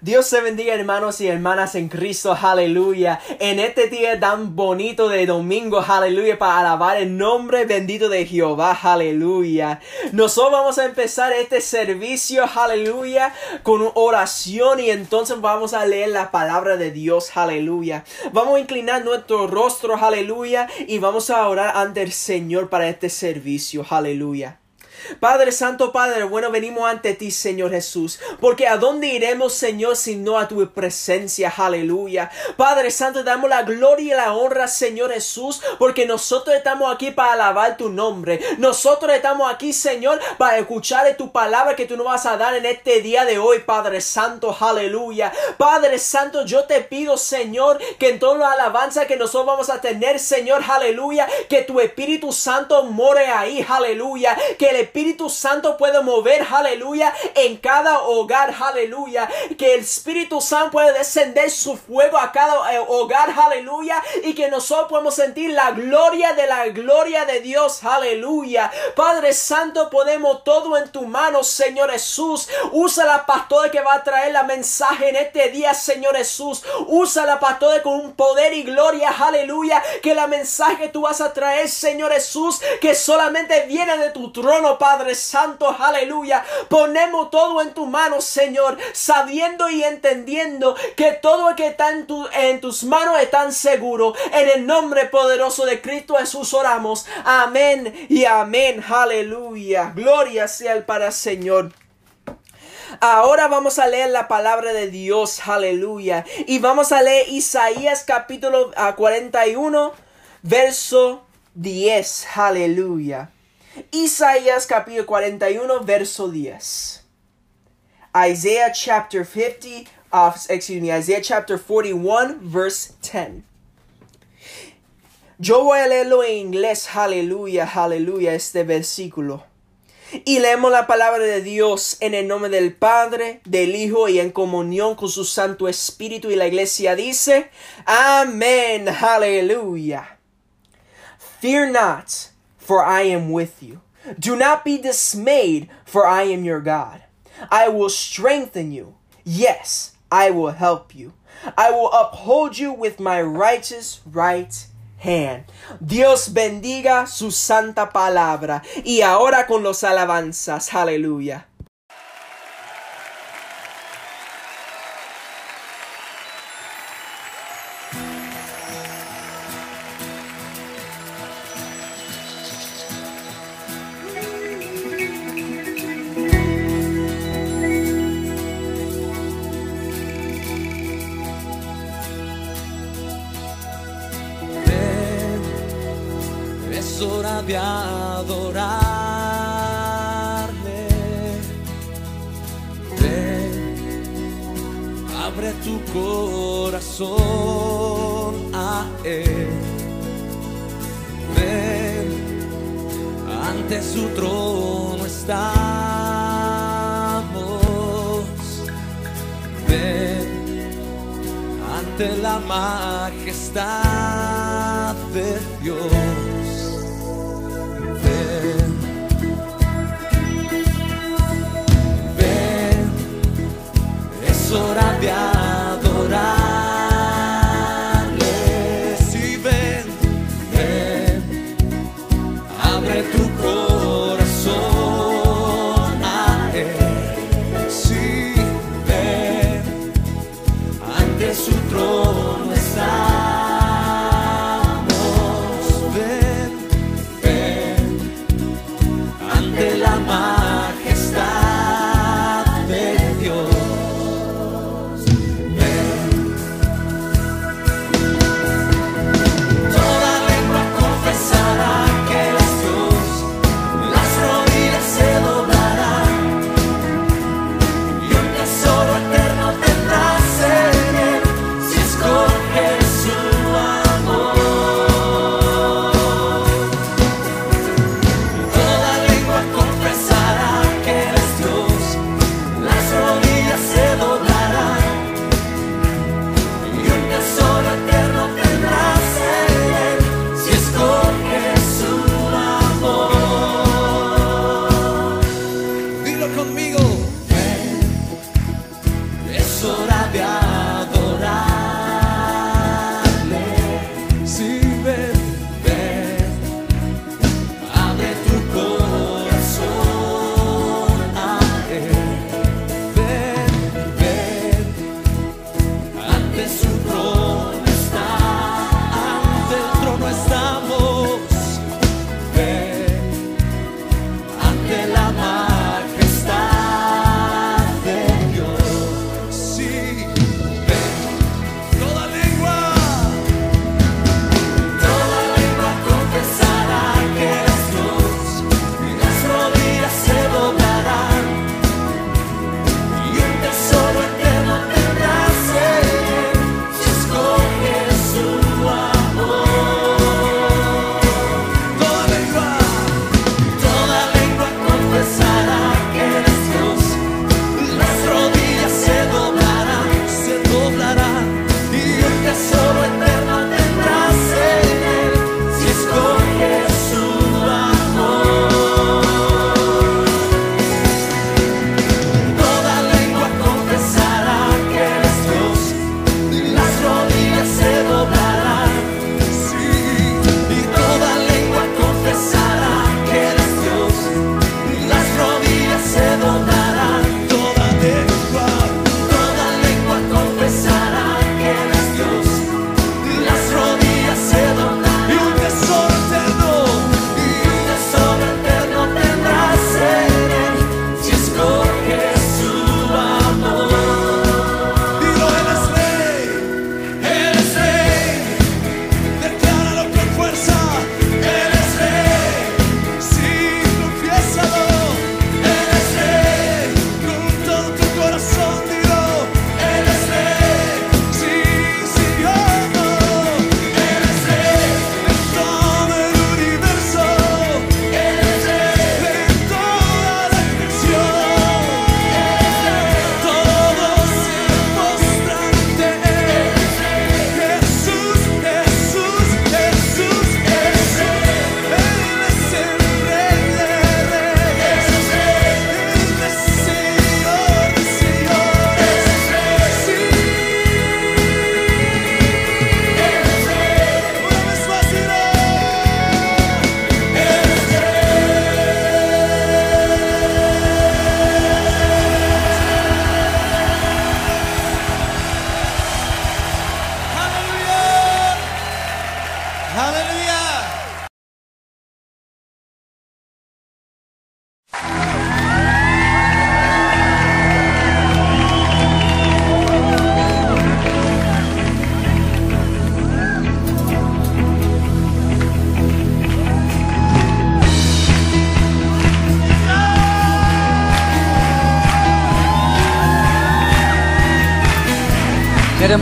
Dios se bendiga hermanos y hermanas en Cristo, aleluya. En este día tan bonito de domingo, aleluya, para alabar el nombre bendito de Jehová, aleluya. Nosotros vamos a empezar este servicio, aleluya, con oración y entonces vamos a leer la palabra de Dios, aleluya. Vamos a inclinar nuestro rostro, aleluya, y vamos a orar ante el Señor para este servicio, aleluya. Padre Santo, Padre bueno, venimos ante ti, Señor Jesús, porque a dónde iremos, Señor, si no a tu presencia, aleluya. Padre Santo, damos la gloria y la honra, Señor Jesús, porque nosotros estamos aquí para alabar tu nombre. Nosotros estamos aquí, Señor, para escuchar tu palabra que tú nos vas a dar en este día de hoy, Padre Santo, aleluya. Padre Santo, yo te pido, Señor, que en toda la alabanza que nosotros vamos a tener, Señor, aleluya, que tu Espíritu Santo more ahí, aleluya, que el Espíritu Santo puede mover, aleluya, en cada hogar, aleluya. Que el Espíritu Santo puede descender su fuego a cada eh, hogar, aleluya. Y que nosotros podemos sentir la gloria de la gloria de Dios, aleluya. Padre Santo, ponemos todo en tu mano, Señor Jesús. Usa la pastora que va a traer la mensaje en este día, Señor Jesús. Usa la pastora con un poder y gloria, aleluya. Que la mensaje que tú vas a traer, Señor Jesús, que solamente viene de tu trono, Padre Santo, aleluya. Ponemos todo en tu mano, Señor, sabiendo y entendiendo que todo lo que está en, en tus manos está seguro. En el nombre poderoso de Cristo Jesús oramos. Amén y amén. Aleluya. Gloria sea el para Señor. Ahora vamos a leer la palabra de Dios, aleluya. Y vamos a leer Isaías capítulo 41, ah, verso 10, aleluya. Isaías capítulo 41 verso 10. Isaiah chapter 50 uh, excuse me, Isaiah chapter 41 verse 10. Yo voy a leerlo en inglés, aleluya, aleluya, este versículo. Y leemos la palabra de Dios en el nombre del Padre, del Hijo y en comunión con su Santo Espíritu. Y la iglesia dice, Amén, aleluya. Fear not for I am with you. Do not be dismayed, for I am your God. I will strengthen you. Yes, I will help you. I will uphold you with my righteous right hand. Dios bendiga su santa palabra. Y ahora con los alabanzas. Aleluya.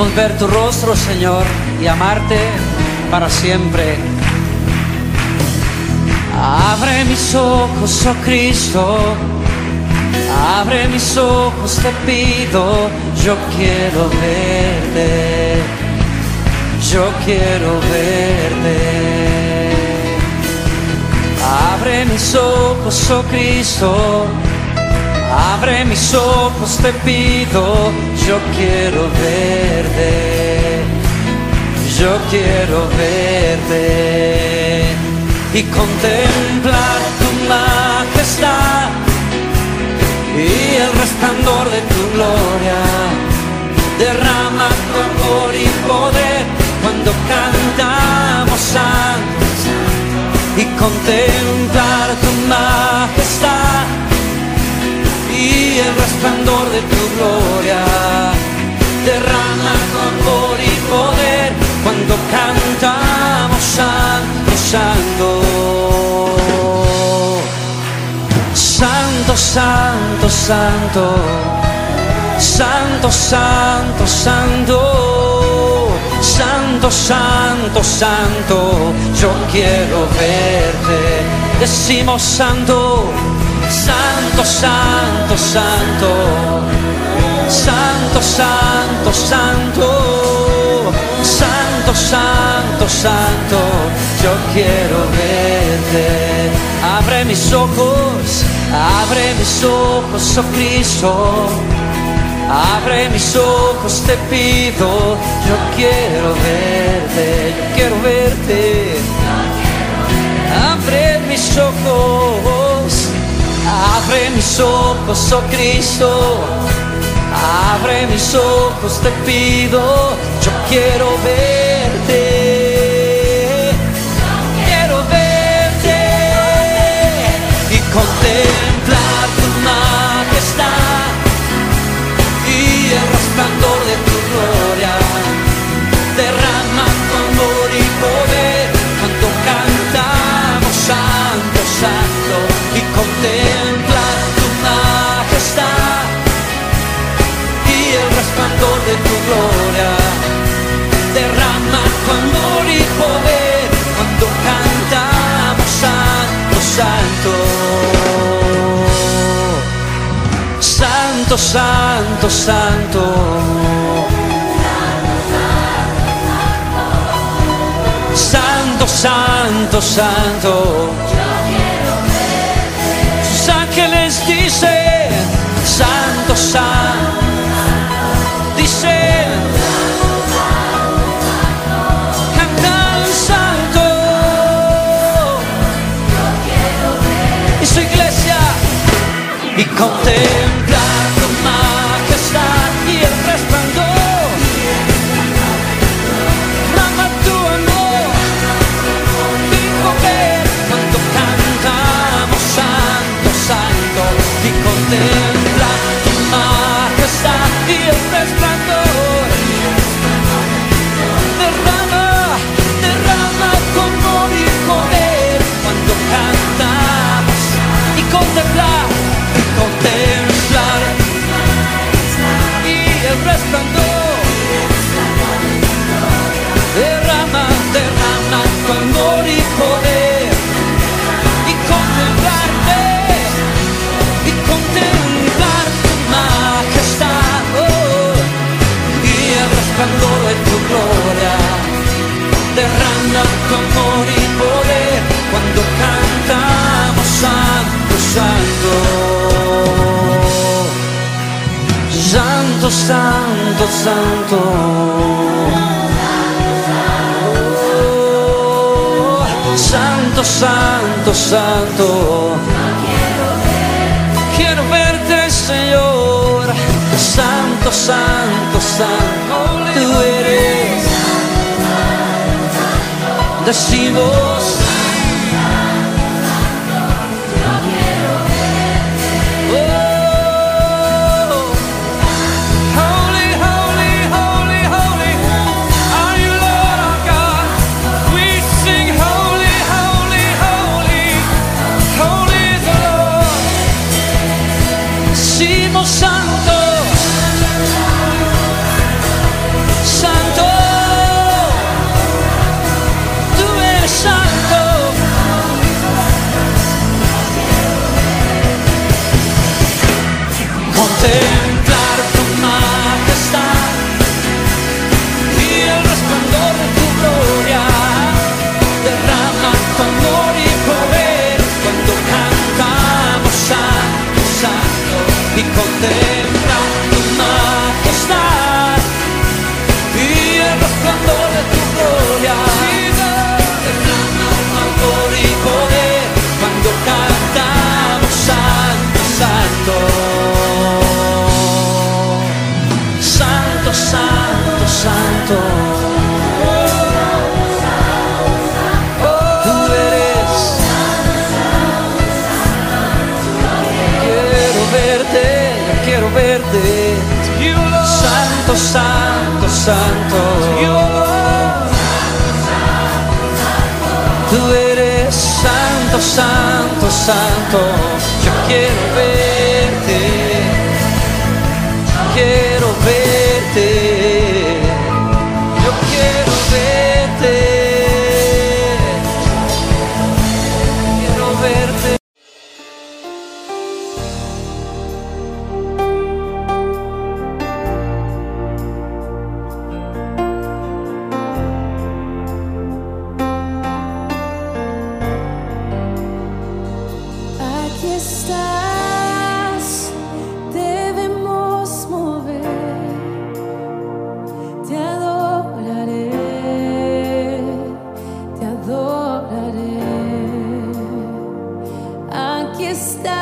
Queremos ver tu rostro, Señor, y amarte para siempre. Abre mis ojos, oh Cristo. Abre mis ojos, te pido. Yo quiero verte. Yo quiero verte. Abre mis ojos, oh Cristo. Abre mis ojos, te pido, yo quiero verte, yo quiero verte. Y contemplar tu majestad y el resplandor de tu gloria. Derrama tu amor y poder cuando cantamos santo y contemplar tu majestad el resplandor de tu gloria. Derrama amor y poder cuando cantamos santo, santo. Santo, santo, santo. Santo, santo, santo. Santo, santo, santo. Yo quiero verte. Decimos santo. Santo, santo, santo. Santo, santo, santo. Santo, santo, santo. Yo quiero verte. Abre mis ojos, abre mis ojos, oh Cristo. Abre mis ojos, te pido, yo quiero verte, yo quiero verte. Abre mis ojos. Abre mis ojos, oh Cristo, abre mis ojos, te pido, yo quiero verte. Quiero verte y contemplar tu majestad y el resplandor de tu gloria. Derrama tu amor y poder cuando cantamos santo, santo y contemplar. esplendor de tu gloria. Derrama tu amor y poder cuando cantamos santo, santo. Santo, santo, santo. Santo, santo, santo. santo. contemplar. blanco amor y poder cuando cantamos Santo, Santo. Santo, Santo, Santo. Santo, Santo, Santo. Quiero verte, Señor. Santo, Santo, Santo. decimos santo, santo, santo. Tú eres santo, santo, santo. stop.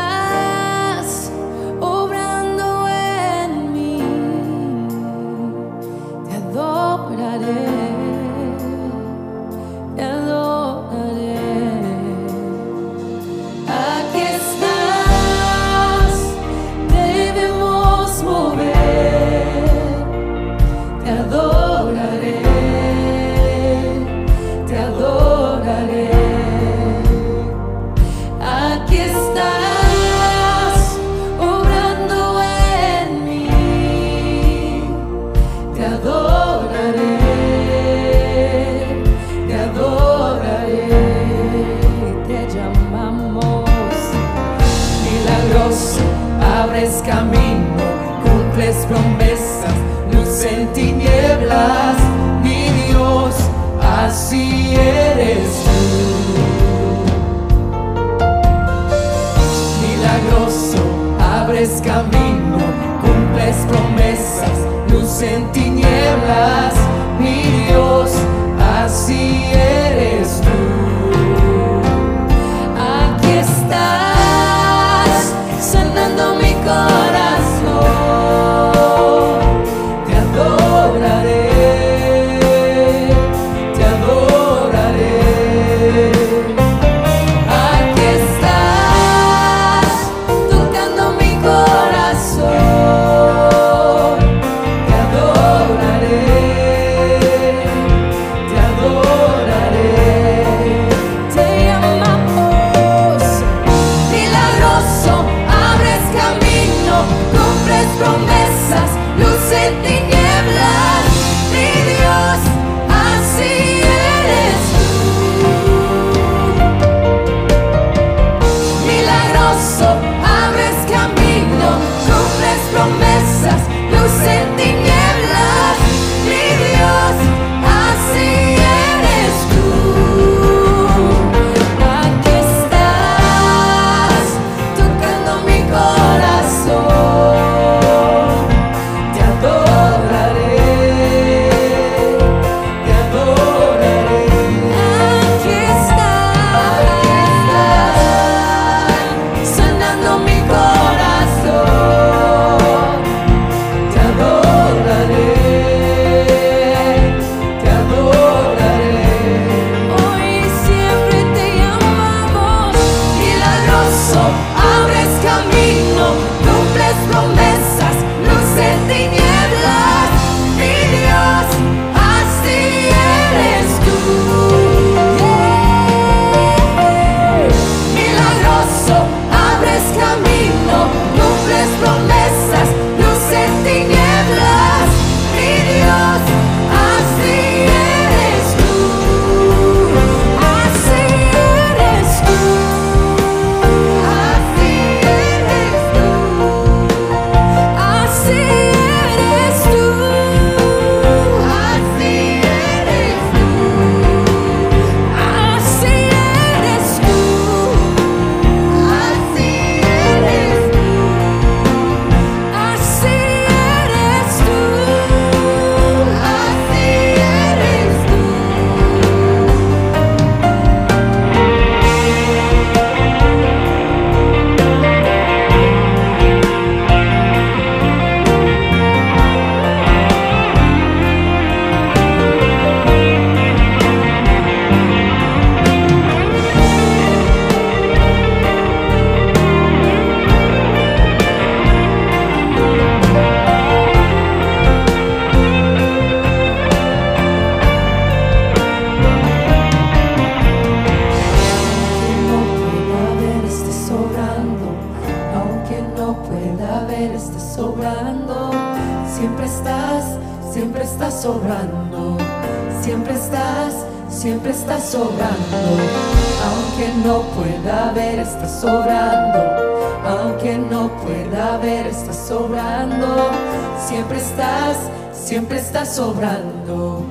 estás sobrando,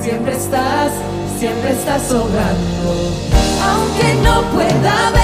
siempre estás, siempre estás sobrando, aunque no pueda ver.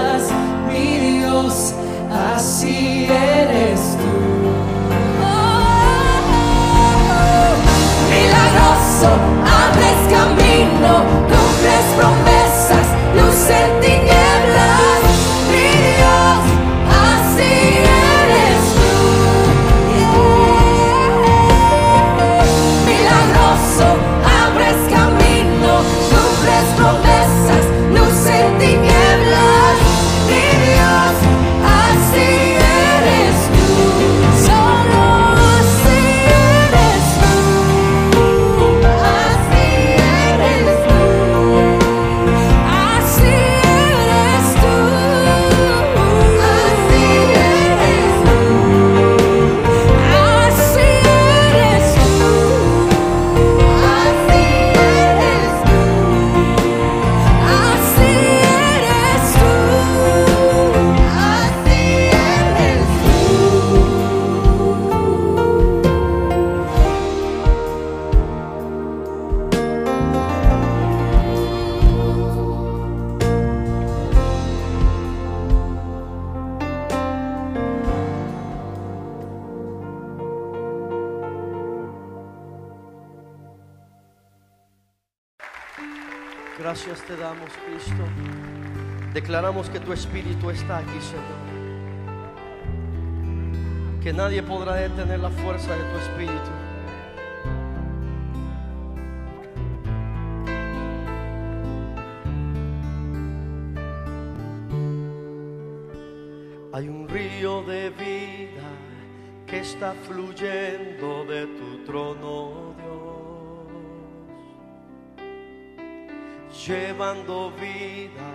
llevando vida,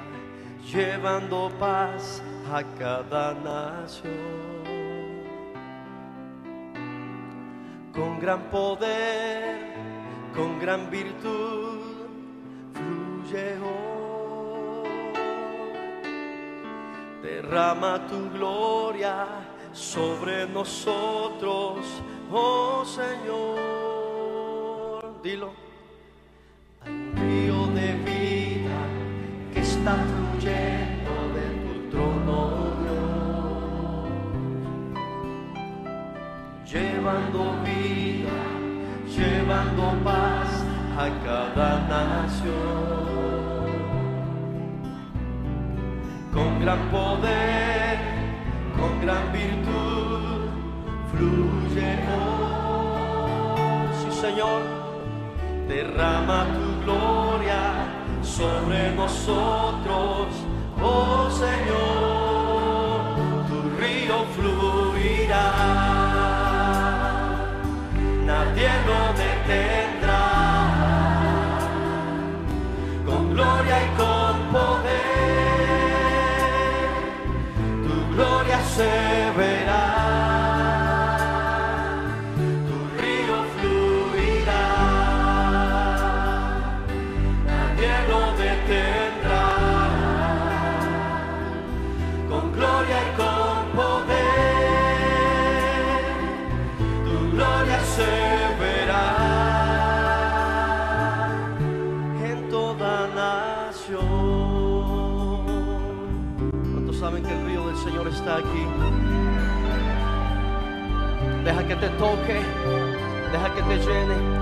llevando paz a cada nación. Con gran poder, con gran virtud, fluye hoy. Derrama tu gloria sobre nosotros, oh Señor. Dilo fluyendo de tu trono, llevando vida, llevando paz a cada nación. Con gran poder, con gran virtud, fluye hoy, sí Señor, derrama tu gloria sobre nosotros, oh Señor. que te toque, deja que te llene.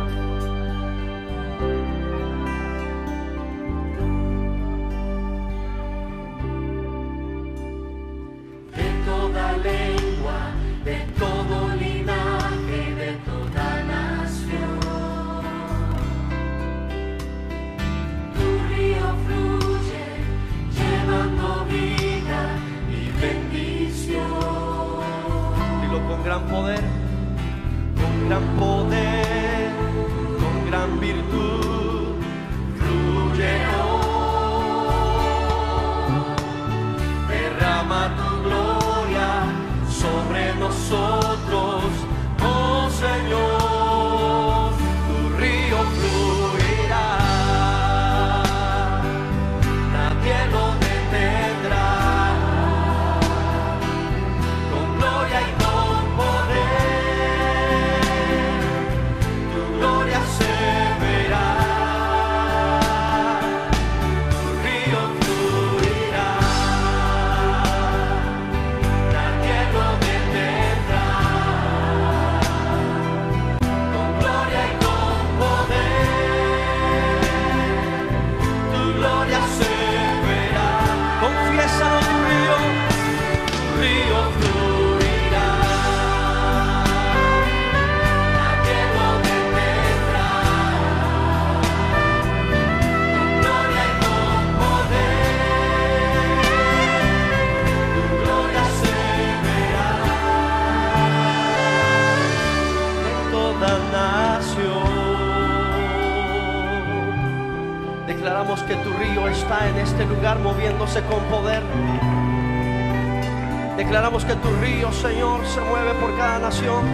Que tu río, Señor, se mueve por cada nación,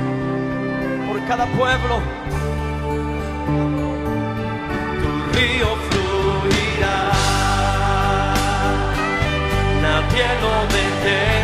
por cada pueblo. Tu río fluirá, nadie lo detendrá.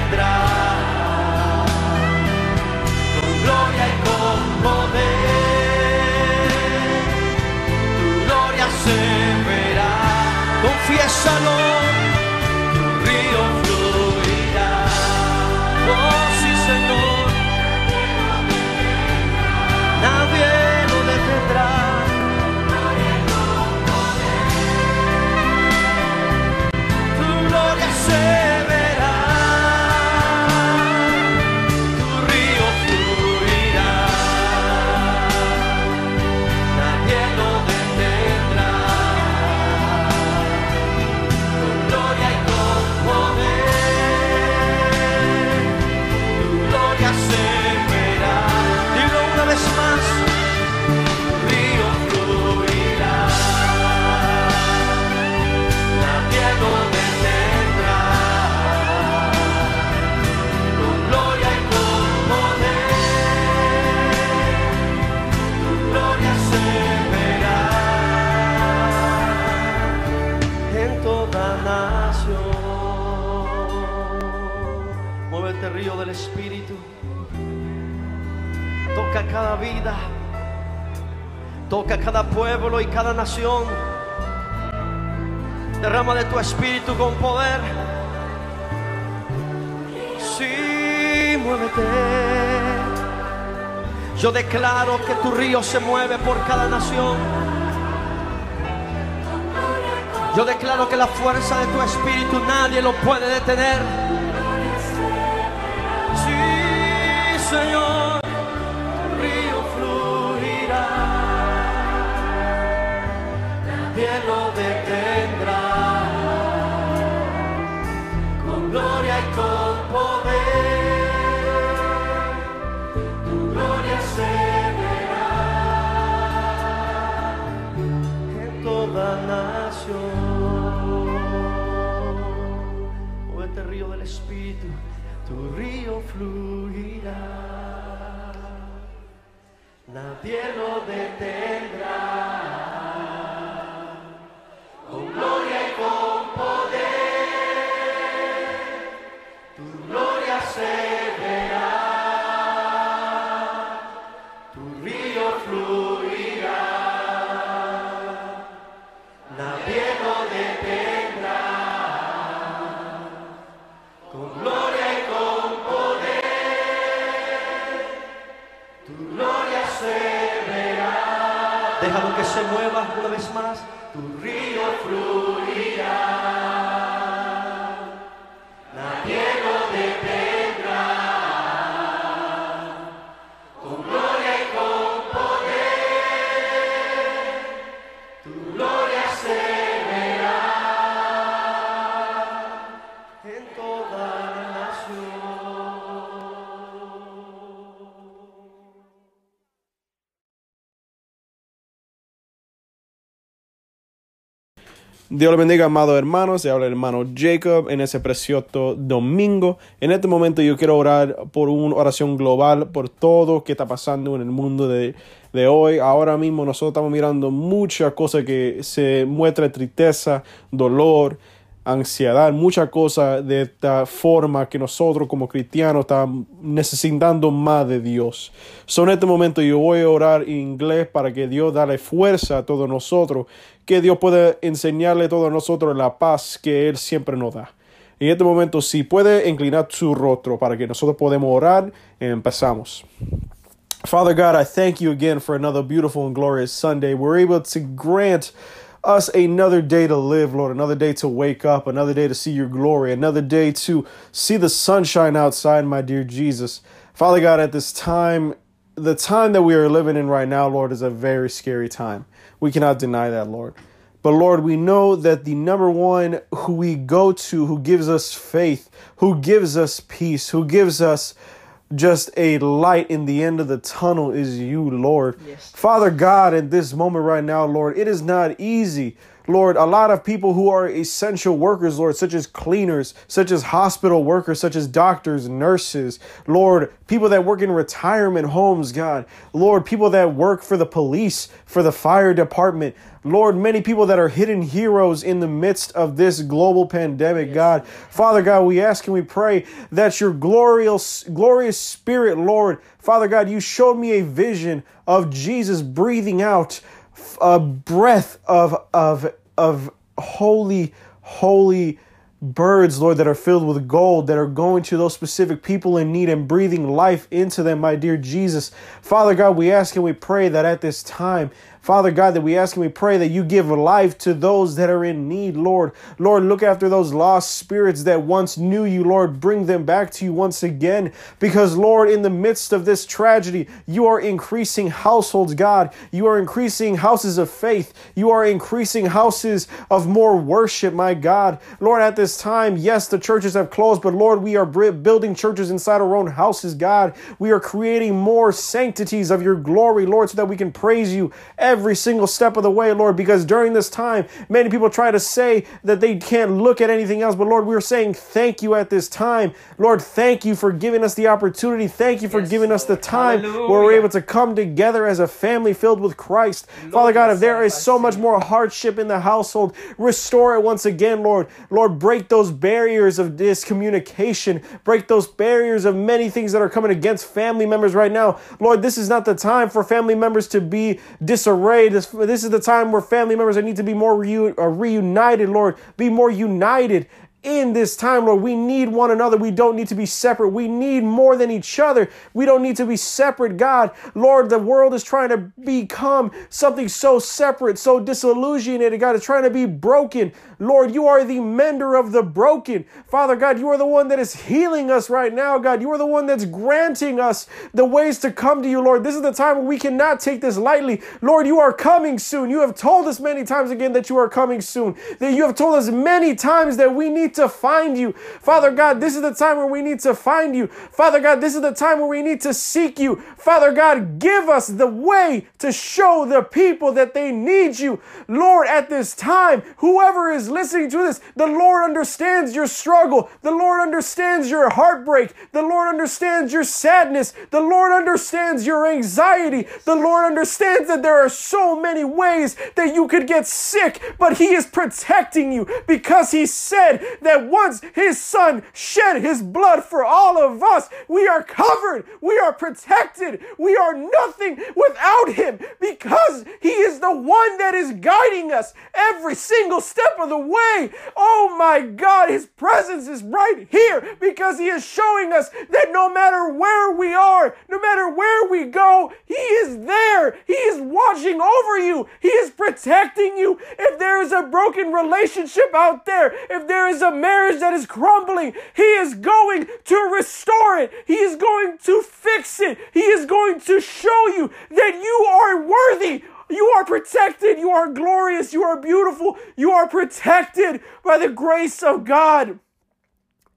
Cada vida. Toca cada pueblo y cada nación. Derrama de tu Espíritu con poder. Sí, muévete. Yo declaro que tu río se mueve por cada nación. Yo declaro que la fuerza de tu espíritu nadie lo puede detener. Tu río fluirá. Nadie lo detendrá. Con gloria y con Dios le bendiga, amados hermanos. Se habla el hermano Jacob en ese precioso domingo. En este momento yo quiero orar por una oración global, por todo que está pasando en el mundo de, de hoy. Ahora mismo nosotros estamos mirando muchas cosas que se muestra tristeza, dolor, ansiedad, muchas cosas de esta forma que nosotros como cristianos estamos necesitando más de Dios. So, en este momento yo voy a orar en inglés para que Dios dale fuerza a todos nosotros, que Dios pueda enseñarle a todos nosotros la paz que Él siempre nos da. En este momento, si puede inclinar su rostro para que nosotros podamos orar, empezamos. Father God, I thank you again for another beautiful and glorious Sunday. We're able to grant us another day to live, Lord, another day to wake up, another day to see your glory, another day to see the sunshine outside, my dear Jesus. Father God, at this time, the time that we are living in right now, Lord, is a very scary time. We cannot deny that, Lord. But Lord, we know that the number one who we go to, who gives us faith, who gives us peace, who gives us just a light in the end of the tunnel is you, Lord. Yes. Father God, at this moment right now, Lord, it is not easy. Lord, a lot of people who are essential workers, Lord, such as cleaners, such as hospital workers, such as doctors, nurses, Lord, people that work in retirement homes, God, Lord, people that work for the police, for the fire department, Lord, many people that are hidden heroes in the midst of this global pandemic, God. Father God, we ask and we pray that your glorious, glorious spirit, Lord, Father God, you showed me a vision of Jesus breathing out a breath of of of holy holy birds lord that are filled with gold that are going to those specific people in need and breathing life into them my dear jesus. Father god we ask and we pray that at this time Father God, that we ask and we pray that you give life to those that are in need, Lord. Lord, look after those lost spirits that once knew you, Lord. Bring them back to you once again. Because, Lord, in the midst of this tragedy, you are increasing households, God. You are increasing houses of faith. You are increasing houses of more worship, my God. Lord, at this time, yes, the churches have closed, but Lord, we are building churches inside our own houses, God. We are creating more sanctities of your glory, Lord, so that we can praise you every single step of the way, Lord, because during this time, many people try to say that they can't look at anything else, but Lord, we're saying thank you at this time. Lord, thank you for giving us the opportunity. Thank you for Yes, giving us the Lord. time where we're able to come together as a family filled with Christ. Father God, if there is so much more hardship in the household, restore it once again, Lord. Lord, break those barriers of discommunication, break those barriers of many things that are coming against family members right now. Lord, this is not the time for family members to be This, this is the time where family members need to be more reu- uh, reunited, Lord. Be more united in this time, Lord. We need one another. We don't need to be separate. We need more than each other. We don't need to be separate, God. Lord, the world is trying to become something so separate, so disillusionated, God. It's trying to be broken. Lord, you are the mender of the broken. Father God, you are the one that is healing us right now, God. You are the one that's granting us the ways to come to you, Lord. This is the time where we cannot take this lightly. Lord, you are coming soon. You have told us many times again that you are coming soon. That you have told us many times that we need to find you. Father God, this is the time where we need to find you. Father God, this is the time where we need to seek you. Father God, give us the way to show the people that they need you. Lord, at this time, whoever is listening to this, the Lord understands your struggle. The Lord understands your heartbreak. The Lord understands your sadness. The Lord understands your anxiety. The Lord understands that there are so many ways that you could get sick, but He is protecting you because He said that once His Son shed His blood for all of us, we are covered, we are protected, we are nothing without Him because He is the one that is guiding us every single step of the way. Oh my God, His presence is right here because He is showing us that no matter where we are, no matter where we go, He is there. He is watching over you. He is protecting you. If there is a broken relationship out there, if there is a marriage that is crumbling, He is going to restore it. He is going to fix it. He is going to show you that you are worthy. You are protected. You are glorious. You are beautiful. You are protected by the grace of God.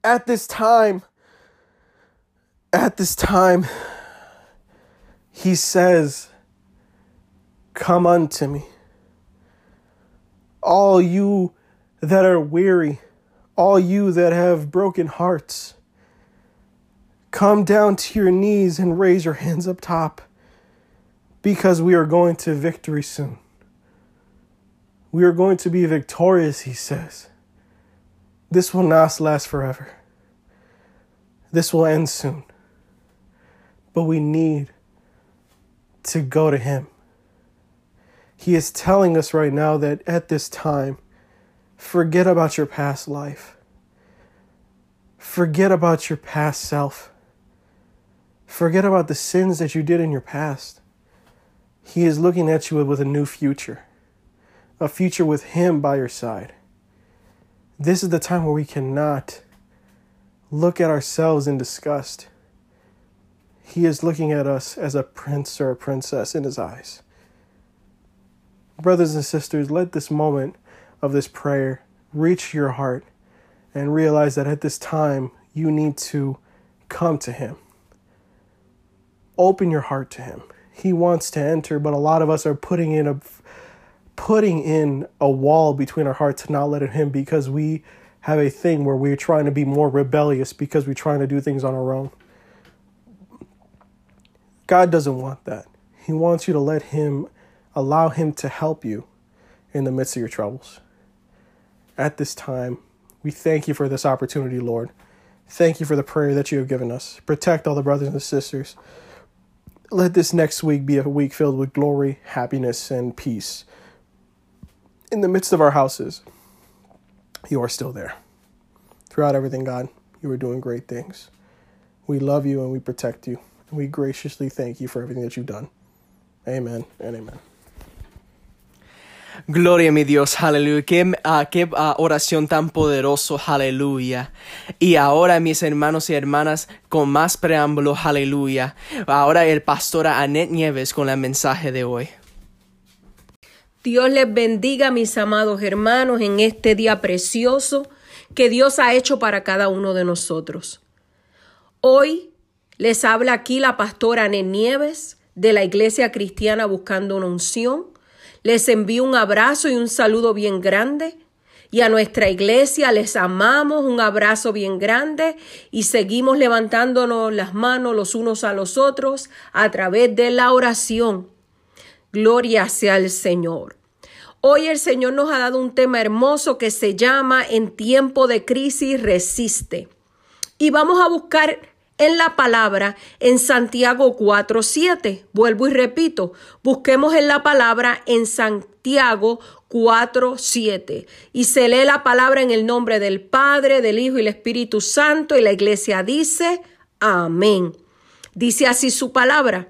At this time, at this time, he says, Come unto me, all you that are weary, all you that have broken hearts. Come down to your knees and raise your hands up top because we are going to victory soon. We are going to be victorious, he says. This will not last forever. This will end soon. But we need to go to him. He is telling us right now that at this time, forget about your past life. Forget about your past self. Forget about the sins that you did in your past. He is looking at you with a new future, a future with Him by your side. This is the time where we cannot look at ourselves in disgust. He is looking at us as a prince or a princess in His eyes. Brothers and sisters, let this moment of this prayer reach your heart and realize that at this time you need to come to Him. Open your heart to Him. He wants to enter, but a lot of us are putting in a putting in a wall between our hearts to not let Him because we have a thing where we're trying to be more rebellious because we're trying to do things on our own. God doesn't want that. He wants you to let Him allow Him to help you in the midst of your troubles. At this time, we thank you for this opportunity, Lord. Thank you for the prayer that you have given us. Protect all the brothers and sisters. Let this next week be a week filled with glory, happiness, and peace. In the midst of our houses, you are still there. Throughout everything, God, you are doing great things. We love you and we protect you. And we graciously thank you for everything that you've done. Amen and amen. Gloria a mi Dios, aleluya. Qué, ah, qué ah, oración tan poderoso, aleluya. Y ahora, mis hermanos y hermanas, con más preámbulo, aleluya. Ahora el pastor Annette Nieves con el mensaje de hoy. Dios les bendiga, mis amados hermanos, en este día precioso que Dios ha hecho para cada uno de nosotros. Hoy les habla aquí la pastora Annette Nieves de la Iglesia Cristiana Buscando una Unción les envío un abrazo y un saludo bien grande. Y a nuestra iglesia les amamos, un abrazo bien grande y seguimos levantándonos las manos los unos a los otros a través de la oración. Gloria sea al Señor. Hoy el Señor nos ha dado un tema hermoso que se llama En tiempo de crisis resiste. Y vamos a buscar en la palabra en Santiago 4.7. Vuelvo y repito, busquemos en la palabra en Santiago 4.7. Y se lee la palabra en el nombre del Padre, del Hijo y del Espíritu Santo y la iglesia dice, amén. Dice así su palabra.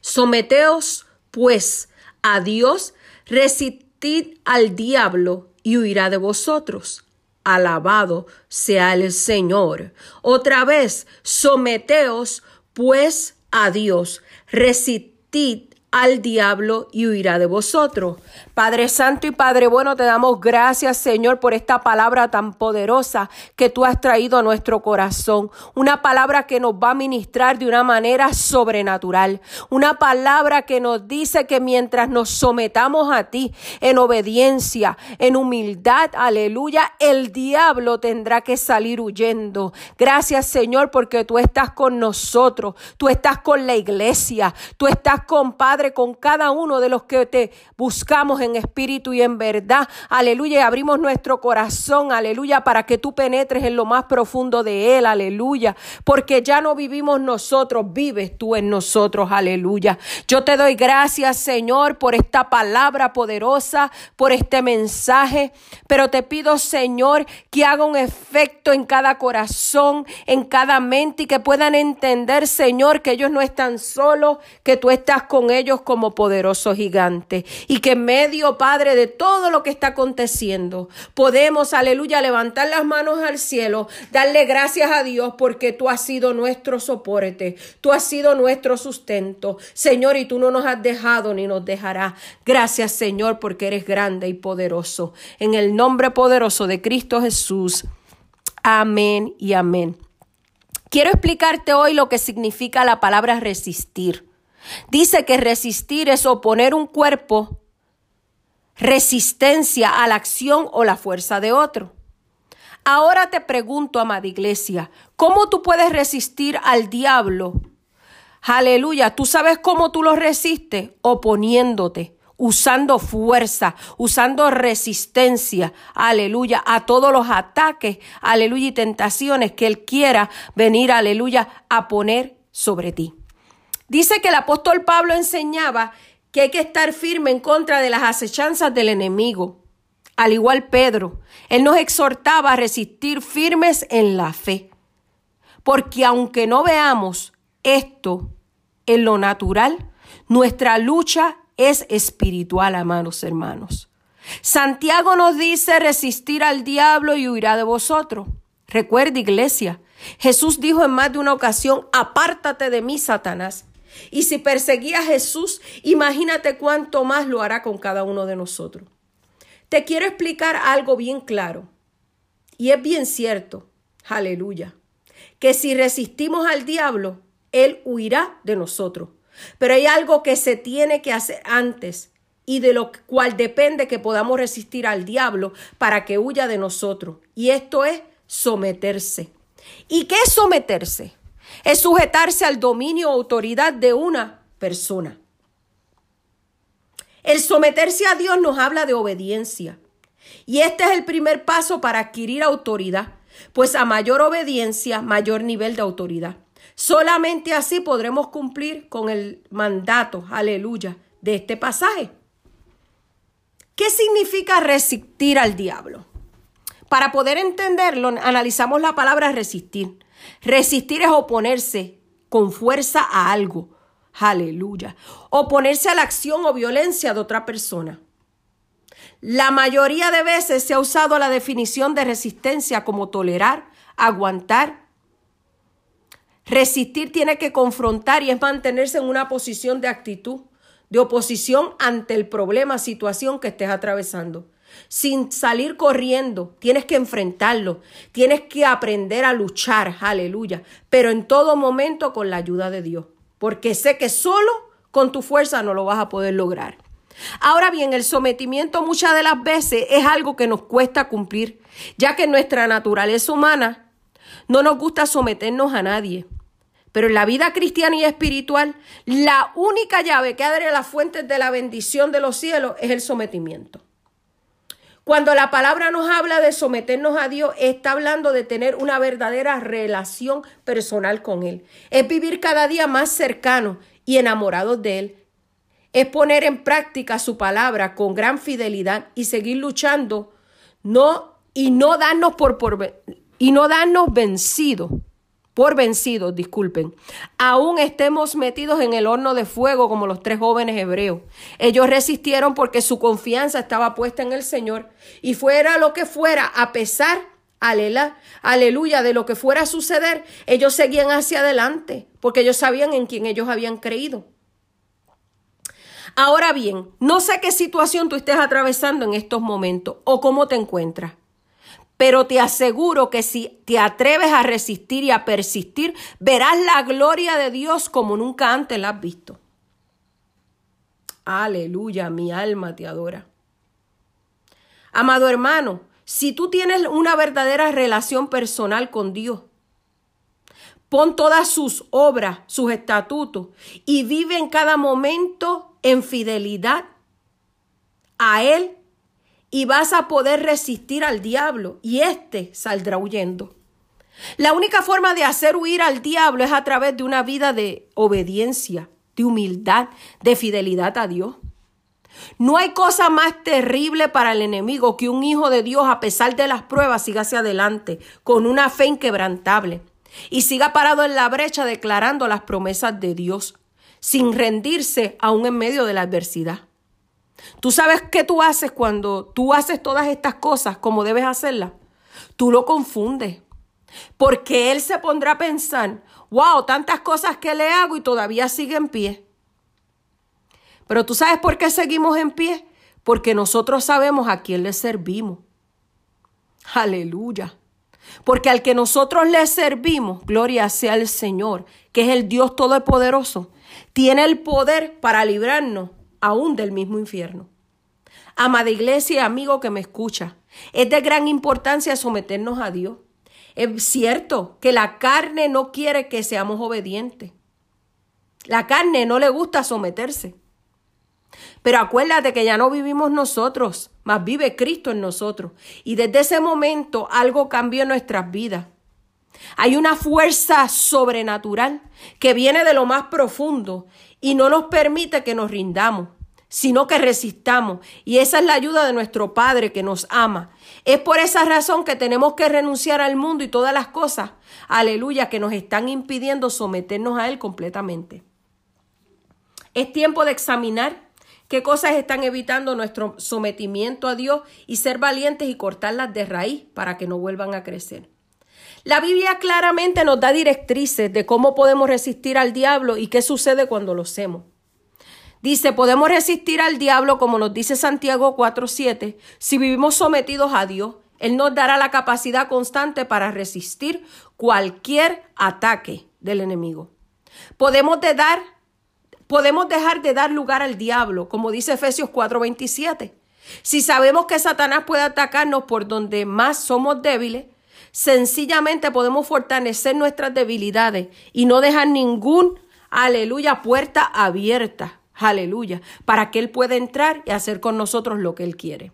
Someteos pues a Dios, resistid al diablo y huirá de vosotros. Alabado sea el Señor. Otra vez, someteos pues a Dios, resistid al diablo y huirá de vosotros. Padre Santo y Padre Bueno, te damos gracias, Señor, por esta palabra tan poderosa que tú has traído a nuestro corazón. Una palabra que nos va a ministrar de una manera sobrenatural. Una palabra que nos dice que mientras nos sometamos a ti en obediencia, en humildad, aleluya, el diablo tendrá que salir huyendo. Gracias, Señor, porque tú estás con nosotros. Tú estás con la iglesia. Tú estás con Padre con cada uno de los que te buscamos en espíritu y en verdad. Aleluya. Y abrimos nuestro corazón, aleluya, para que tú penetres en lo más profundo de Él, aleluya. Porque ya no vivimos nosotros, vives tú en nosotros, aleluya. Yo te doy gracias, Señor, por esta palabra poderosa, por este mensaje. Pero te pido, Señor, que haga un efecto en cada corazón, en cada mente y que puedan entender, Señor, que ellos no están solos, que tú estás con ellos como poderoso gigante. Y que en medio, Padre, de todo lo que está aconteciendo, podemos, aleluya, levantar las manos al cielo, darle gracias a Dios porque tú has sido nuestro soporte, tú has sido nuestro sustento, Señor, y tú no nos has dejado ni nos dejarás. Gracias, Señor, porque eres grande y poderoso. En el nombre poderoso de Cristo Jesús. Amén y amén. Quiero explicarte hoy lo que significa la palabra resistir. Dice que resistir es oponer un cuerpo resistencia a la acción o la fuerza de otro. Ahora te pregunto, amada iglesia, ¿cómo tú puedes resistir al diablo? Aleluya, ¿tú sabes cómo tú lo resistes? Oponiéndote, usando fuerza, usando resistencia, aleluya, a todos los ataques, aleluya, y tentaciones que él quiera venir, aleluya, a poner sobre ti. Dice que el apóstol Pablo enseñaba que hay que estar firme en contra de las acechanzas del enemigo. Al igual Pedro, él nos exhortaba a resistir firmes en la fe. Porque aunque no veamos esto en lo natural, nuestra lucha es espiritual, amados hermanos. Santiago nos dice resistir al diablo y huirá de vosotros. Recuerda, iglesia, Jesús dijo en más de una ocasión, apártate de mí, Satanás. Y si perseguía a Jesús, imagínate cuánto más lo hará con cada uno de nosotros. Te quiero explicar algo bien claro. Y es bien cierto, aleluya, que si resistimos al diablo, él huirá de nosotros. Pero hay algo que se tiene que hacer antes y de lo cual depende que podamos resistir al diablo para que huya de nosotros. Y esto es someterse. ¿Y qué es someterse? Es sujetarse al dominio o autoridad de una persona. El someterse a Dios nos habla de obediencia. Y este es el primer paso para adquirir autoridad, pues a mayor obediencia, mayor nivel de autoridad. Solamente así podremos cumplir con el mandato, aleluya, de este pasaje. ¿Qué significa resistir al diablo? Para poder entenderlo, analizamos la palabra resistir. Resistir es oponerse con fuerza a algo. Aleluya. Oponerse a la acción o violencia de otra persona. La mayoría de veces se ha usado la definición de resistencia como tolerar, aguantar. Resistir tiene que confrontar y es mantenerse en una posición de actitud, de oposición ante el problema, situación que estés atravesando. Sin salir corriendo, tienes que enfrentarlo, tienes que aprender a luchar, aleluya, pero en todo momento con la ayuda de Dios, porque sé que solo con tu fuerza no lo vas a poder lograr. Ahora bien, el sometimiento muchas de las veces es algo que nos cuesta cumplir, ya que en nuestra naturaleza humana no nos gusta someternos a nadie. Pero en la vida cristiana y espiritual, la única llave que abre las fuentes de la bendición de los cielos es el sometimiento. Cuando la palabra nos habla de someternos a Dios, está hablando de tener una verdadera relación personal con Él. Es vivir cada día más cercano y enamorados de Él. Es poner en práctica su palabra con gran fidelidad y seguir luchando, no y no darnos por, por y no darnos vencidos por vencidos, disculpen, aún estemos metidos en el horno de fuego como los tres jóvenes hebreos. Ellos resistieron porque su confianza estaba puesta en el Señor y fuera lo que fuera, a pesar, aleluya, aleluya, de lo que fuera a suceder, ellos seguían hacia adelante porque ellos sabían en quién ellos habían creído. Ahora bien, no sé qué situación tú estés atravesando en estos momentos o cómo te encuentras. Pero te aseguro que si te atreves a resistir y a persistir, verás la gloria de Dios como nunca antes la has visto. Aleluya, mi alma te adora. Amado hermano, si tú tienes una verdadera relación personal con Dios, pon todas sus obras, sus estatutos y vive en cada momento en fidelidad a Él y vas a poder resistir al diablo y éste saldrá huyendo. La única forma de hacer huir al diablo es a través de una vida de obediencia, de humildad, de fidelidad a Dios. No hay cosa más terrible para el enemigo que un hijo de Dios, a pesar de las pruebas, siga hacia adelante con una fe inquebrantable y siga parado en la brecha declarando las promesas de Dios, sin rendirse aún en medio de la adversidad. Tú sabes qué tú haces cuando tú haces todas estas cosas como debes hacerlas. Tú lo confundes. Porque él se pondrá a pensar, wow, tantas cosas que le hago y todavía sigue en pie. Pero tú sabes por qué seguimos en pie? Porque nosotros sabemos a quién le servimos. Aleluya. Porque al que nosotros le servimos, gloria sea el Señor, que es el Dios Todopoderoso, tiene el poder para librarnos aún del mismo infierno. Amada iglesia y amigo que me escucha, es de gran importancia someternos a Dios. Es cierto que la carne no quiere que seamos obedientes. La carne no le gusta someterse. Pero acuérdate que ya no vivimos nosotros, más vive Cristo en nosotros. Y desde ese momento algo cambió en nuestras vidas. Hay una fuerza sobrenatural que viene de lo más profundo y no nos permite que nos rindamos, sino que resistamos. Y esa es la ayuda de nuestro Padre que nos ama. Es por esa razón que tenemos que renunciar al mundo y todas las cosas, aleluya, que nos están impidiendo someternos a Él completamente. Es tiempo de examinar qué cosas están evitando nuestro sometimiento a Dios y ser valientes y cortarlas de raíz para que no vuelvan a crecer. La Biblia claramente nos da directrices de cómo podemos resistir al diablo y qué sucede cuando lo hacemos. Dice, podemos resistir al diablo, como nos dice Santiago 4.7, si vivimos sometidos a Dios. Él nos dará la capacidad constante para resistir cualquier ataque del enemigo. Podemos, de dar, podemos dejar de dar lugar al diablo, como dice Efesios 4.27. Si sabemos que Satanás puede atacarnos por donde más somos débiles, Sencillamente podemos fortalecer nuestras debilidades y no dejar ningún, aleluya, puerta abierta, aleluya, para que Él pueda entrar y hacer con nosotros lo que Él quiere.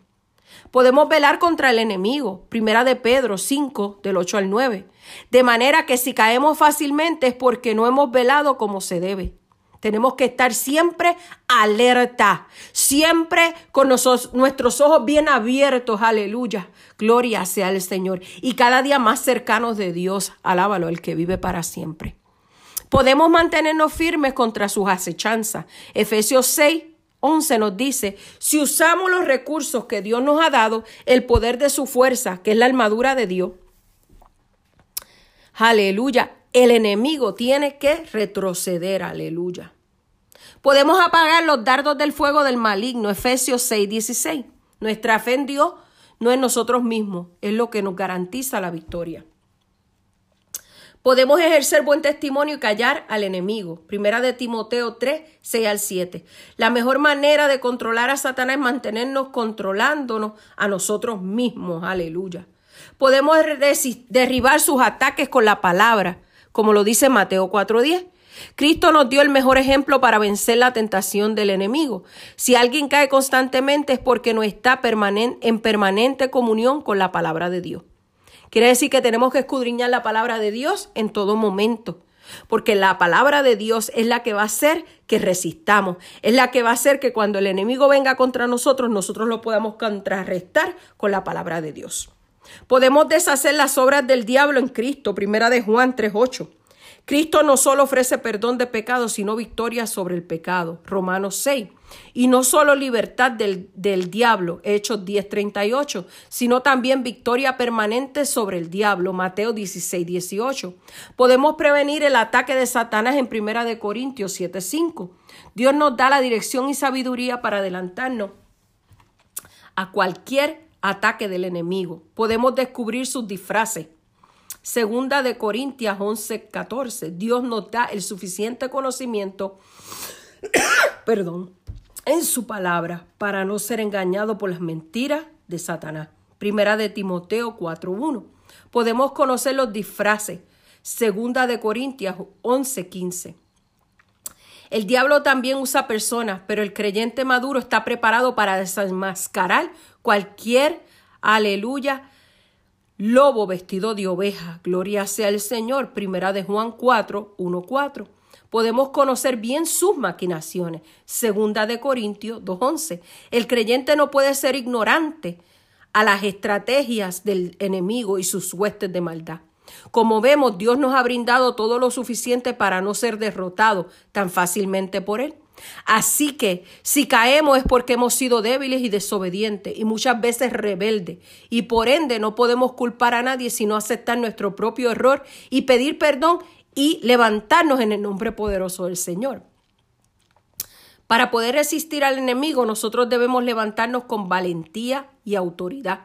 Podemos velar contra el enemigo, primera de Pedro 5, del 8 al 9, de manera que si caemos fácilmente es porque no hemos velado como se debe. Tenemos que estar siempre alerta, siempre con nuestros ojos bien abiertos, aleluya. Gloria sea el Señor. Y cada día más cercanos de Dios, alábalo, el que vive para siempre. Podemos mantenernos firmes contra sus acechanzas. Efesios 6, 11 nos dice, si usamos los recursos que Dios nos ha dado, el poder de su fuerza, que es la armadura de Dios, aleluya, el enemigo tiene que retroceder, aleluya. Podemos apagar los dardos del fuego del maligno, Efesios 6, 16. Nuestra fe en Dios no es nosotros mismos, es lo que nos garantiza la victoria. Podemos ejercer buen testimonio y callar al enemigo. Primera de Timoteo 3, 6 al 7. La mejor manera de controlar a Satanás es mantenernos controlándonos a nosotros mismos. Aleluya. Podemos derribar sus ataques con la palabra, como lo dice Mateo 4:10. Cristo nos dio el mejor ejemplo para vencer la tentación del enemigo. Si alguien cae constantemente es porque no está en permanente comunión con la palabra de Dios. Quiere decir que tenemos que escudriñar la palabra de Dios en todo momento. Porque la palabra de Dios es la que va a hacer que resistamos, es la que va a hacer que cuando el enemigo venga contra nosotros, nosotros lo podamos contrarrestar con la palabra de Dios. Podemos deshacer las obras del diablo en Cristo, primera de Juan 3:8. Cristo no solo ofrece perdón de pecados, sino victoria sobre el pecado. Romanos 6. Y no solo libertad del, del diablo, Hechos 10:38, sino también victoria permanente sobre el diablo, Mateo 16, 18. Podemos prevenir el ataque de Satanás en Primera de Corintios 7:5. Dios nos da la dirección y sabiduría para adelantarnos a cualquier ataque del enemigo. Podemos descubrir sus disfraces Segunda de Corintias 11, 14. Dios nos da el suficiente conocimiento, perdón, en su palabra para no ser engañado por las mentiras de Satanás. Primera de Timoteo 4.1. Podemos conocer los disfraces. Segunda de Corintias 11, 15. El diablo también usa personas, pero el creyente maduro está preparado para desenmascarar cualquier, aleluya, lobo vestido de oveja. Gloria sea el Señor. Primera de Juan 4, 1, 4. Podemos conocer bien sus maquinaciones. Segunda de Corintios 2.11. El creyente no puede ser ignorante a las estrategias del enemigo y sus huestes de maldad. Como vemos, Dios nos ha brindado todo lo suficiente para no ser derrotados tan fácilmente por él. Así que si caemos es porque hemos sido débiles y desobedientes y muchas veces rebeldes y por ende no podemos culpar a nadie sino aceptar nuestro propio error y pedir perdón y levantarnos en el nombre poderoso del Señor. Para poder resistir al enemigo nosotros debemos levantarnos con valentía y autoridad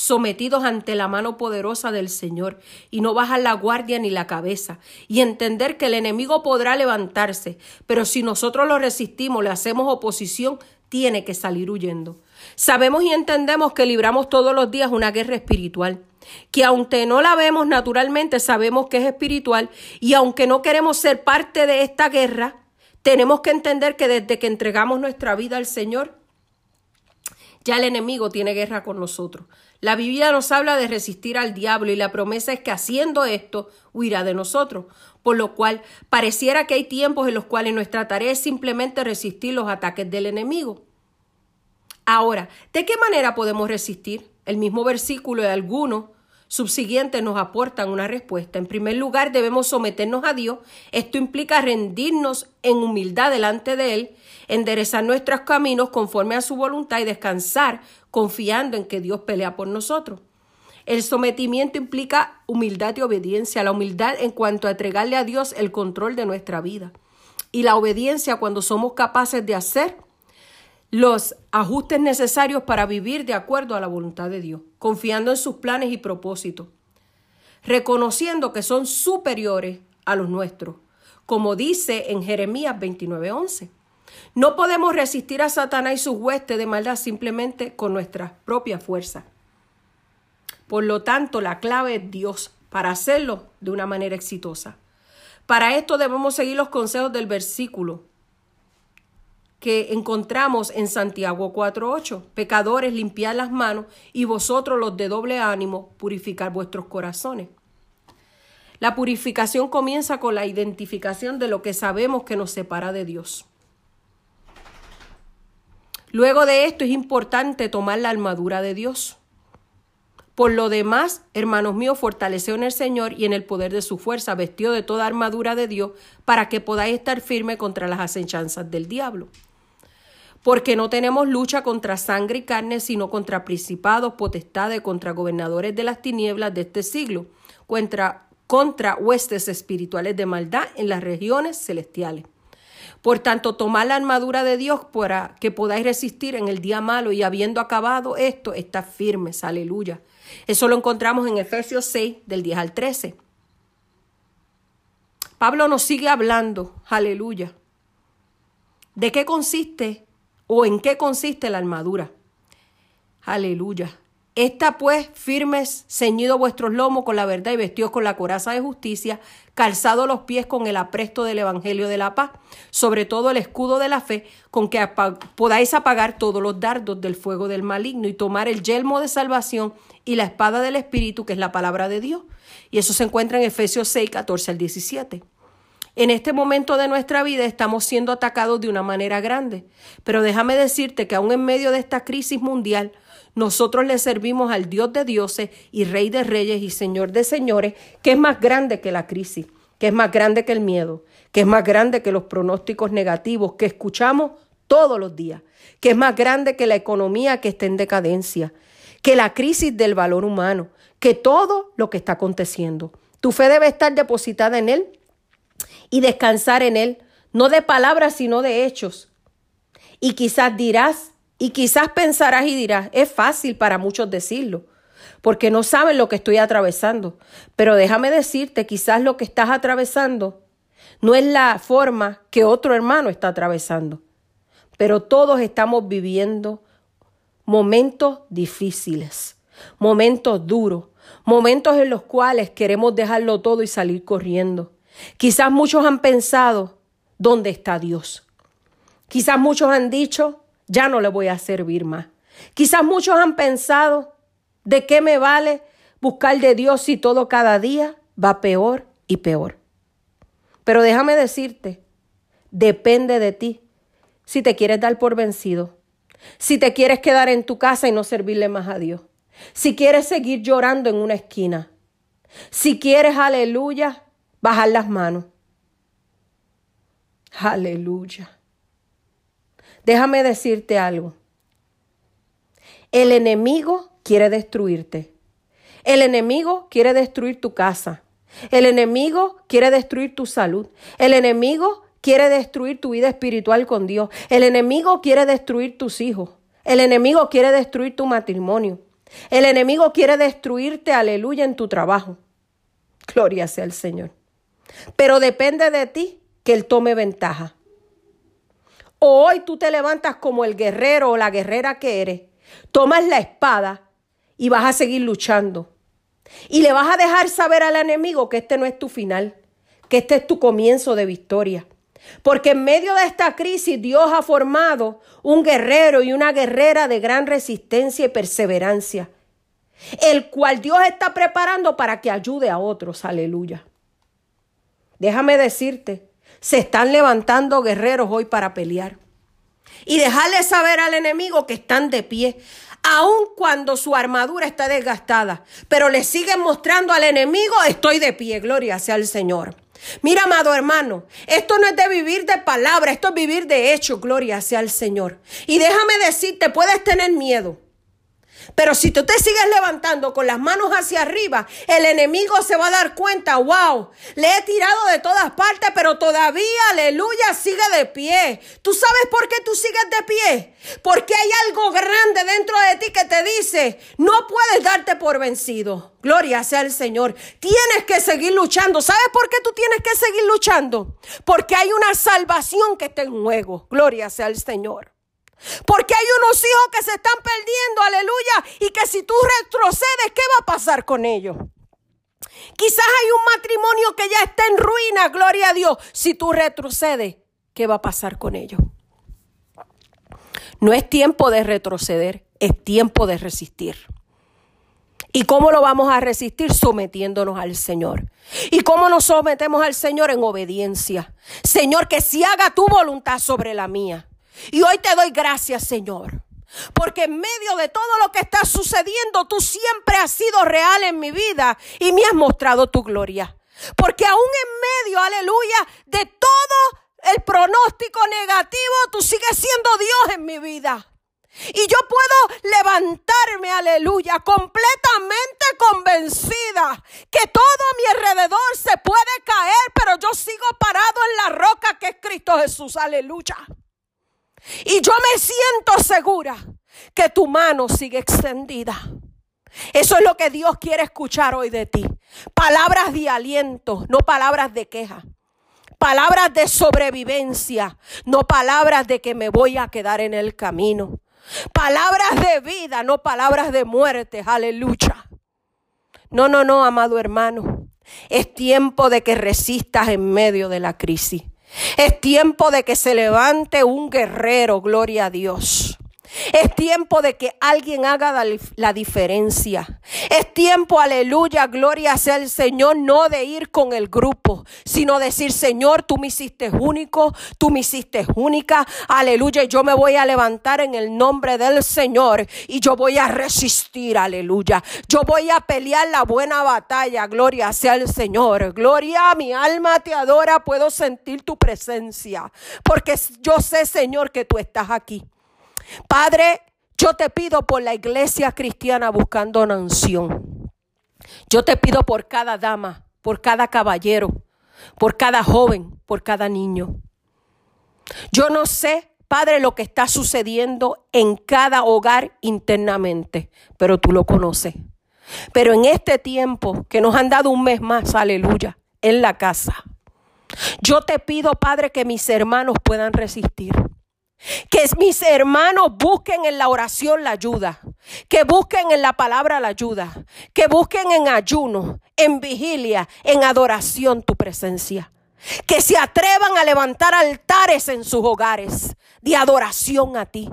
sometidos ante la mano poderosa del Señor, y no bajar la guardia ni la cabeza, y entender que el enemigo podrá levantarse, pero si nosotros lo resistimos, le hacemos oposición, tiene que salir huyendo. Sabemos y entendemos que libramos todos los días una guerra espiritual, que aunque no la vemos naturalmente, sabemos que es espiritual, y aunque no queremos ser parte de esta guerra, tenemos que entender que desde que entregamos nuestra vida al Señor, ya el enemigo tiene guerra con nosotros. La Biblia nos habla de resistir al diablo y la promesa es que haciendo esto huirá de nosotros. Por lo cual pareciera que hay tiempos en los cuales nuestra tarea es simplemente resistir los ataques del enemigo. Ahora, ¿de qué manera podemos resistir? El mismo versículo de algunos subsiguientes nos aportan una respuesta. En primer lugar, debemos someternos a Dios. Esto implica rendirnos en humildad delante de Él, enderezar nuestros caminos conforme a su voluntad y descansar confiando en que Dios pelea por nosotros. El sometimiento implica humildad y obediencia, la humildad en cuanto a entregarle a Dios el control de nuestra vida y la obediencia cuando somos capaces de hacer los ajustes necesarios para vivir de acuerdo a la voluntad de Dios, confiando en sus planes y propósitos, reconociendo que son superiores a los nuestros, como dice en Jeremías 29:11. No podemos resistir a Satanás y sus huestes de maldad simplemente con nuestra propia fuerza. Por lo tanto, la clave es Dios para hacerlo de una manera exitosa. Para esto debemos seguir los consejos del versículo que encontramos en Santiago 4.8. Pecadores, limpiad las manos y vosotros los de doble ánimo, purificar vuestros corazones. La purificación comienza con la identificación de lo que sabemos que nos separa de Dios. Luego de esto es importante tomar la armadura de Dios. Por lo demás, hermanos míos, fortaleceos en el Señor y en el poder de su fuerza, vestido de toda armadura de Dios, para que podáis estar firme contra las acechanzas del diablo. porque no tenemos lucha contra sangre y carne, sino contra principados, potestades, contra gobernadores de las tinieblas de este siglo, contra, contra huestes espirituales de maldad en las regiones celestiales. Por tanto, tomad la armadura de Dios para que podáis resistir en el día malo y habiendo acabado esto, está firmes. Aleluya. Eso lo encontramos en Efesios 6, del 10 al 13. Pablo nos sigue hablando, aleluya. ¿De qué consiste o en qué consiste la armadura? Aleluya. Esta pues, firmes, ceñido vuestros lomos con la verdad y vestidos con la coraza de justicia, calzado los pies con el apresto del Evangelio de la paz, sobre todo el escudo de la fe, con que podáis apagar todos los dardos del fuego del maligno y tomar el yelmo de salvación y la espada del Espíritu, que es la palabra de Dios. Y eso se encuentra en Efesios 6, 14 al 17. En este momento de nuestra vida estamos siendo atacados de una manera grande, pero déjame decirte que aún en medio de esta crisis mundial, nosotros le servimos al Dios de dioses y Rey de reyes y Señor de señores, que es más grande que la crisis, que es más grande que el miedo, que es más grande que los pronósticos negativos que escuchamos todos los días, que es más grande que la economía que está en decadencia, que la crisis del valor humano, que todo lo que está aconteciendo. Tu fe debe estar depositada en Él y descansar en Él, no de palabras, sino de hechos. Y quizás dirás, y quizás pensarás y dirás, es fácil para muchos decirlo, porque no saben lo que estoy atravesando. Pero déjame decirte, quizás lo que estás atravesando no es la forma que otro hermano está atravesando. Pero todos estamos viviendo momentos difíciles, momentos duros, momentos en los cuales queremos dejarlo todo y salir corriendo. Quizás muchos han pensado, ¿dónde está Dios? Quizás muchos han dicho, ya no le voy a servir más. Quizás muchos han pensado, ¿de qué me vale buscar de Dios si todo cada día va peor y peor? Pero déjame decirte, depende de ti si te quieres dar por vencido, si te quieres quedar en tu casa y no servirle más a Dios, si quieres seguir llorando en una esquina, si quieres, aleluya, bajar las manos. Aleluya. Déjame decirte algo. El enemigo quiere destruirte. El enemigo quiere destruir tu casa. El enemigo quiere destruir tu salud. El enemigo quiere destruir tu vida espiritual con Dios. El enemigo quiere destruir tus hijos. El enemigo quiere destruir tu matrimonio. El enemigo quiere destruirte, aleluya, en tu trabajo. Gloria sea al Señor. Pero depende de ti que Él tome ventaja. O hoy tú te levantas como el guerrero o la guerrera que eres, tomas la espada y vas a seguir luchando. Y le vas a dejar saber al enemigo que este no es tu final, que este es tu comienzo de victoria. Porque en medio de esta crisis Dios ha formado un guerrero y una guerrera de gran resistencia y perseverancia, el cual Dios está preparando para que ayude a otros. Aleluya. Déjame decirte se están levantando guerreros hoy para pelear. Y dejarle saber al enemigo que están de pie, aun cuando su armadura está desgastada. Pero le siguen mostrando al enemigo, estoy de pie, gloria sea al Señor. Mira, amado hermano, esto no es de vivir de palabra, esto es vivir de hecho, gloria sea al Señor. Y déjame decirte, puedes tener miedo. Pero si tú te sigues levantando con las manos hacia arriba, el enemigo se va a dar cuenta, wow, le he tirado de todas partes, pero todavía, aleluya, sigue de pie. ¿Tú sabes por qué tú sigues de pie? Porque hay algo grande dentro de ti que te dice, no puedes darte por vencido. Gloria sea al Señor. Tienes que seguir luchando. ¿Sabes por qué tú tienes que seguir luchando? Porque hay una salvación que está en juego. Gloria sea al Señor. Porque hay unos hijos que se están perdiendo, aleluya, y que si tú retrocedes, ¿qué va a pasar con ellos? Quizás hay un matrimonio que ya está en ruina, gloria a Dios. Si tú retrocedes, ¿qué va a pasar con ellos? No es tiempo de retroceder, es tiempo de resistir. ¿Y cómo lo vamos a resistir? Sometiéndonos al Señor. ¿Y cómo nos sometemos al Señor? En obediencia. Señor, que si haga tu voluntad sobre la mía. Y hoy te doy gracias, Señor. Porque en medio de todo lo que está sucediendo, tú siempre has sido real en mi vida y me has mostrado tu gloria. Porque aún en medio, aleluya, de todo el pronóstico negativo, tú sigues siendo Dios en mi vida. Y yo puedo levantarme, aleluya, completamente convencida que todo a mi alrededor se puede caer, pero yo sigo parado en la roca que es Cristo Jesús, aleluya. Y yo me siento segura que tu mano sigue extendida. Eso es lo que Dios quiere escuchar hoy de ti. Palabras de aliento, no palabras de queja. Palabras de sobrevivencia, no palabras de que me voy a quedar en el camino. Palabras de vida, no palabras de muerte. Aleluya. No, no, no, amado hermano. Es tiempo de que resistas en medio de la crisis. Es tiempo de que se levante un guerrero, gloria a Dios. Es tiempo de que alguien haga la diferencia. Es tiempo, aleluya, gloria sea el Señor, no de ir con el grupo, sino decir, Señor, tú me hiciste único, tú me hiciste única, aleluya, yo me voy a levantar en el nombre del Señor y yo voy a resistir, aleluya. Yo voy a pelear la buena batalla, gloria sea el Señor. Gloria, mi alma te adora, puedo sentir tu presencia, porque yo sé, Señor, que tú estás aquí. Padre, yo te pido por la iglesia cristiana buscando una unción. Yo te pido por cada dama, por cada caballero, por cada joven, por cada niño. Yo no sé, Padre, lo que está sucediendo en cada hogar internamente, pero tú lo conoces. Pero en este tiempo que nos han dado un mes más, aleluya, en la casa, yo te pido, Padre, que mis hermanos puedan resistir. Que mis hermanos busquen en la oración la ayuda. Que busquen en la palabra la ayuda. Que busquen en ayuno, en vigilia, en adoración tu presencia. Que se atrevan a levantar altares en sus hogares de adoración a ti.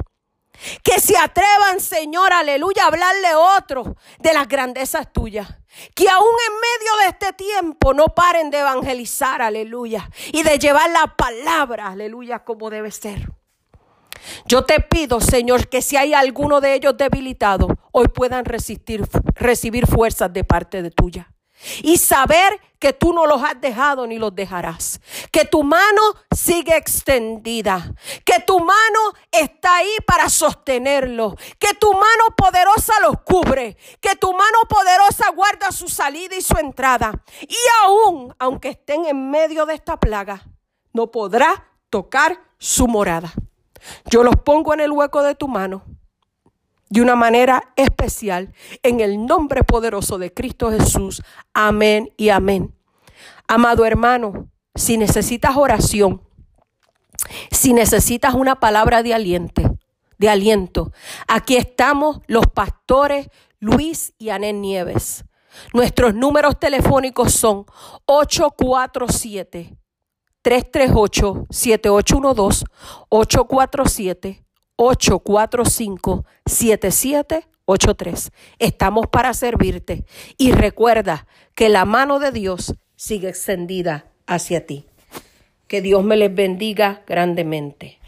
Que se atrevan, Señor, aleluya, a hablarle a otros de las grandezas tuyas. Que aún en medio de este tiempo no paren de evangelizar, aleluya, y de llevar la palabra, aleluya, como debe ser. Yo te pido, Señor, que si hay alguno de ellos debilitado, hoy puedan resistir, recibir fuerzas de parte de tuya. Y saber que tú no los has dejado ni los dejarás. Que tu mano sigue extendida. Que tu mano está ahí para sostenerlo. Que tu mano poderosa los cubre. Que tu mano poderosa guarda su salida y su entrada. Y aún, aunque estén en medio de esta plaga, no podrá tocar su morada. Yo los pongo en el hueco de tu mano de una manera especial en el nombre poderoso de Cristo Jesús. Amén y amén. Amado hermano, si necesitas oración, si necesitas una palabra de aliento, de aliento, aquí estamos los pastores Luis y Anel Nieves. Nuestros números telefónicos son 847 338-7812, 847-845-7783. Estamos para servirte y recuerda que la mano de Dios sigue extendida hacia ti. Que Dios me les bendiga grandemente.